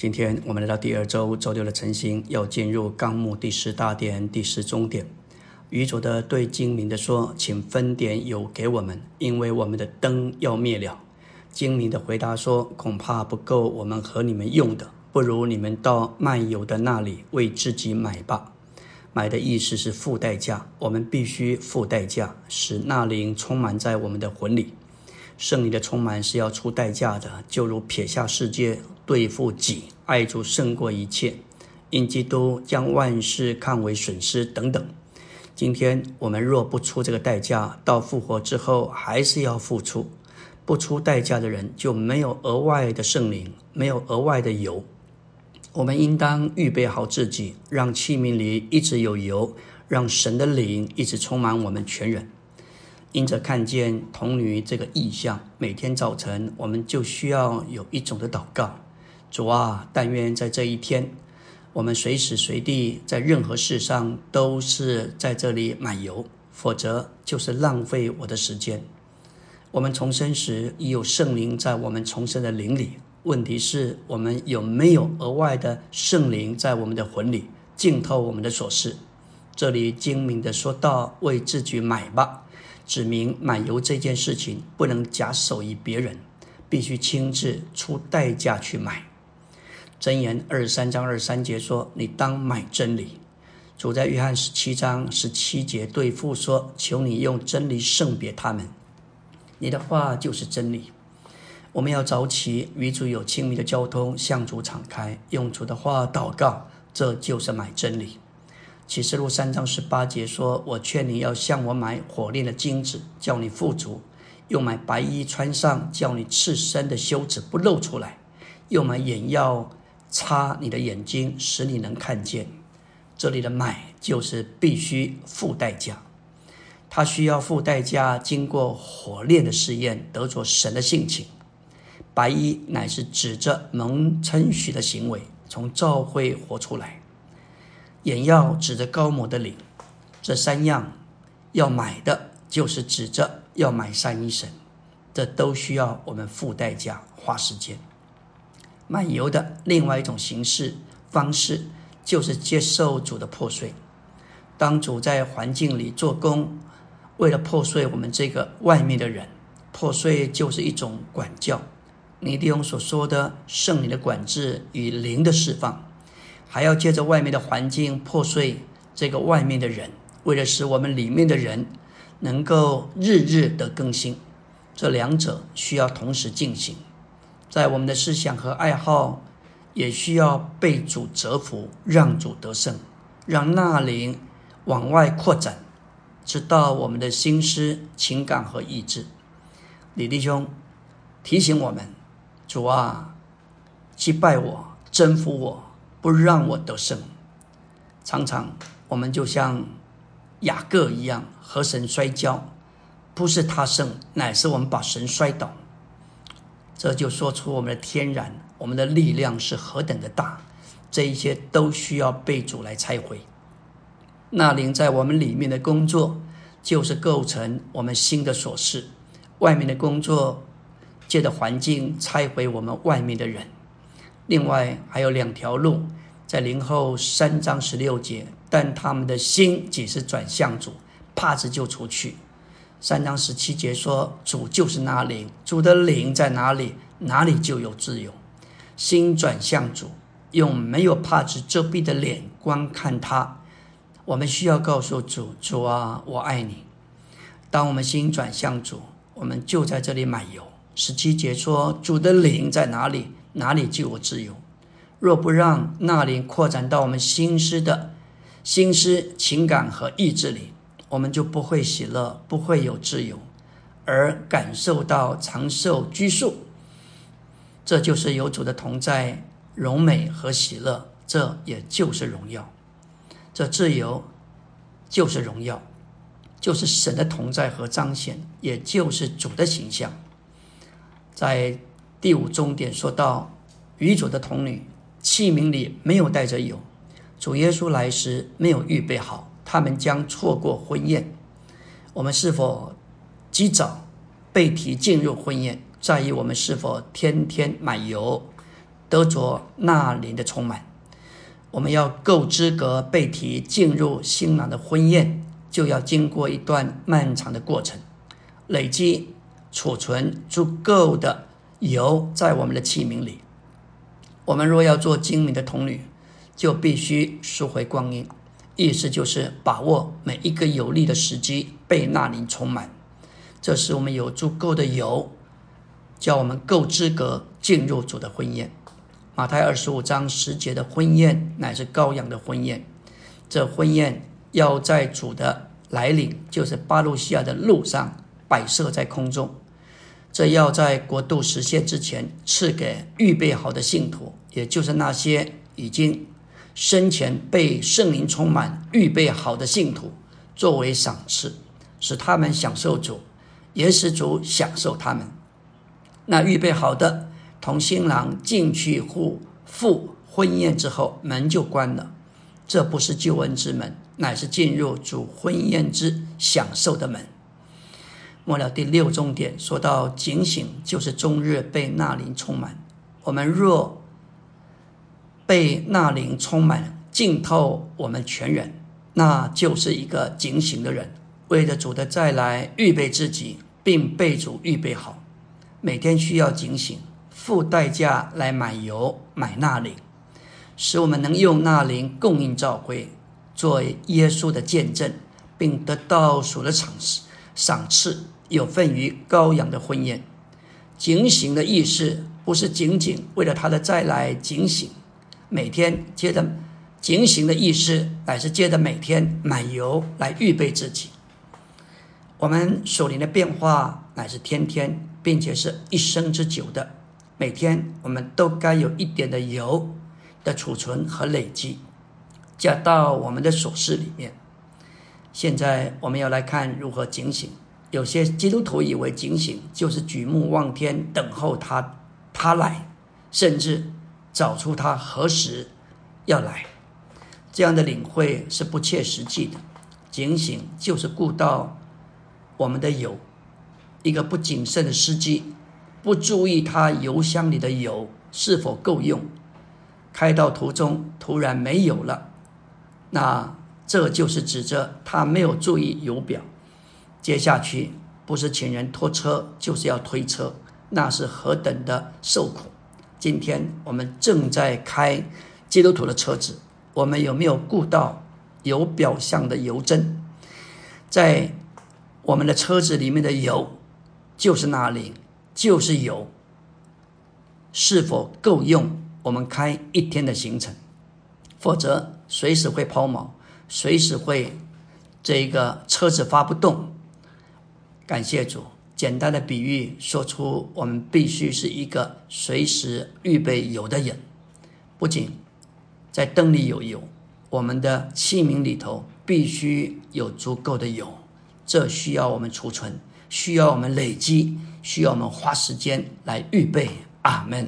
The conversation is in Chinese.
今天我们来到第二周周六的晨星，要进入纲目第十大点第十中点。愚拙的对精明的说：“请分点油给我们，因为我们的灯要灭了。”精明的回答说：“恐怕不够我们和你们用的，不如你们到卖油的那里为自己买吧。”买的意思是付代价，我们必须付代价，使那灵充满在我们的魂里。圣灵的充满是要出代价的，就如撇下世界对付己，爱主胜过一切，因基督将万事看为损失等等。今天我们若不出这个代价，到复活之后还是要付出。不出代价的人就没有额外的圣灵，没有额外的油。我们应当预备好自己，让器皿里一直有油，让神的灵一直充满我们全人。因着看见童女这个意象，每天早晨我们就需要有一种的祷告：主啊，但愿在这一天，我们随时随地在任何事上都是在这里买油，否则就是浪费我的时间。我们重生时已有圣灵在我们重生的灵里，问题是我们有没有额外的圣灵在我们的魂里浸透我们的所事？这里精明的说道：“为自己买吧。”指明买油这件事情不能假手于别人，必须亲自出代价去买。箴言二十三章二三节说：“你当买真理。”主在约翰十七章十七节对父说：“求你用真理圣别他们，你的话就是真理。”我们要早起与主有亲密的交通，向主敞开，用主的话祷告，这就是买真理。启示录三章十八节说：“我劝你要向我买火炼的金子，叫你富足；又买白衣穿上，叫你赤身的羞耻不露出来；又买眼药擦你的眼睛，使你能看见。”这里的买就是必须付代价，他需要付代价，经过火炼的试验，得着神的性情。白衣乃是指着蒙称许的行为，从教会活出来。眼药指着高摩的脸，这三样要买的，就是指着要买三一神，这都需要我们付代价、花时间。买油的另外一种形式方式，就是接受主的破碎。当主在环境里做工，为了破碎我们这个外面的人，破碎就是一种管教。你利用所说的圣灵的管制与灵的释放。还要借着外面的环境破碎这个外面的人，为了使我们里面的人能够日日的更新，这两者需要同时进行。在我们的思想和爱好，也需要被主折服，让主得胜，让那灵往外扩展，直到我们的心思、情感和意志。李弟兄提醒我们：主啊，击败我，征服我。不让我得胜，常常我们就像雅各一样和神摔跤，不是他胜，乃是我们把神摔倒。这就说出我们的天然，我们的力量是何等的大。这一切都需要被主来拆毁。那灵在我们里面的工作，就是构成我们新的所事；外面的工作，借着环境拆毁我们外面的人。另外还有两条路，在灵后三章十六节，但他们的心只是转向主，帕子就出去。三章十七节说，主就是那灵，主的灵在哪里，哪里就有自由。心转向主，用没有帕子遮蔽的脸观看他。我们需要告诉主，主啊，我爱你。当我们心转向主，我们就在这里买油。十七节说，主的灵在哪里？哪里就有自由？若不让那灵扩展到我们心思的心思、情感和意志里，我们就不会喜乐，不会有自由，而感受到长寿居住。这就是有主的同在、荣美和喜乐，这也就是荣耀。这自由就是荣耀，就是神的同在和彰显，也就是主的形象，在。第五终点说到，愚主的童女器皿里没有带着油，主耶稣来时没有预备好，他们将错过婚宴。我们是否及早被提进入婚宴，在于我们是否天天买油，得着那灵的充满。我们要够资格被提进入新郎的婚宴，就要经过一段漫长的过程，累积储存足够的油在我们的器皿里。我们若要做精明的童女，就必须赎回光阴，意思就是把握每一个有利的时机，被那灵充满。这时我们有足够的油，叫我们够资格进入主的婚宴。马太二十五章十节的婚宴乃是羔羊的婚宴，这婚宴要在主的来临，就是巴路西亚的路上摆设在空中。这要在国度实现之前赐给预备好的信徒，也就是那些已经生前被圣灵充满、预备好的信徒，作为赏赐，使他们享受主，也使主享受他们。那预备好的。同新郎进去赴赴婚宴之后，门就关了。这不是救恩之门，乃是进入主婚宴之享受的门。末了第六重点说到警醒，就是终日被那灵充满。我们若被那灵充满，浸透我们全人，那就是一个警醒的人，为着主的再来预备自己，并被主预备好。每天需要警醒。付代价来买油、买纳灵，使我们能用纳灵供应教会，做耶稣的见证，并得到主的赏赐，赏赐有份于羔羊的婚宴。警醒的意思不是仅仅为了他的再来警醒，每天接着警醒的意思乃是接着每天买油来预备自己。我们属灵的变化乃是天天，并且是一生之久的。每天我们都该有一点的油的储存和累积，加到我们的琐事里面。现在我们要来看如何警醒。有些基督徒以为警醒就是举目望天，等候他他来，甚至找出他何时要来。这样的领会是不切实际的。警醒就是顾到我们的油，一个不谨慎的司机。不注意他油箱里的油是否够用，开到途中突然没有了，那这就是指着他没有注意油表。接下去不是请人拖车，就是要推车，那是何等的受苦！今天我们正在开基督徒的车子，我们有没有顾到有表象的油针？在我们的车子里面的油就是那里。就是油是否够用？我们开一天的行程，否则随时会抛锚，随时会这个车子发不动。感谢主，简单的比喻说出我们必须是一个随时预备油的人。不仅在灯里有油，我们的器皿里头必须有足够的油，这需要我们储存。需要我们累积，需要我们花时间来预备。阿门。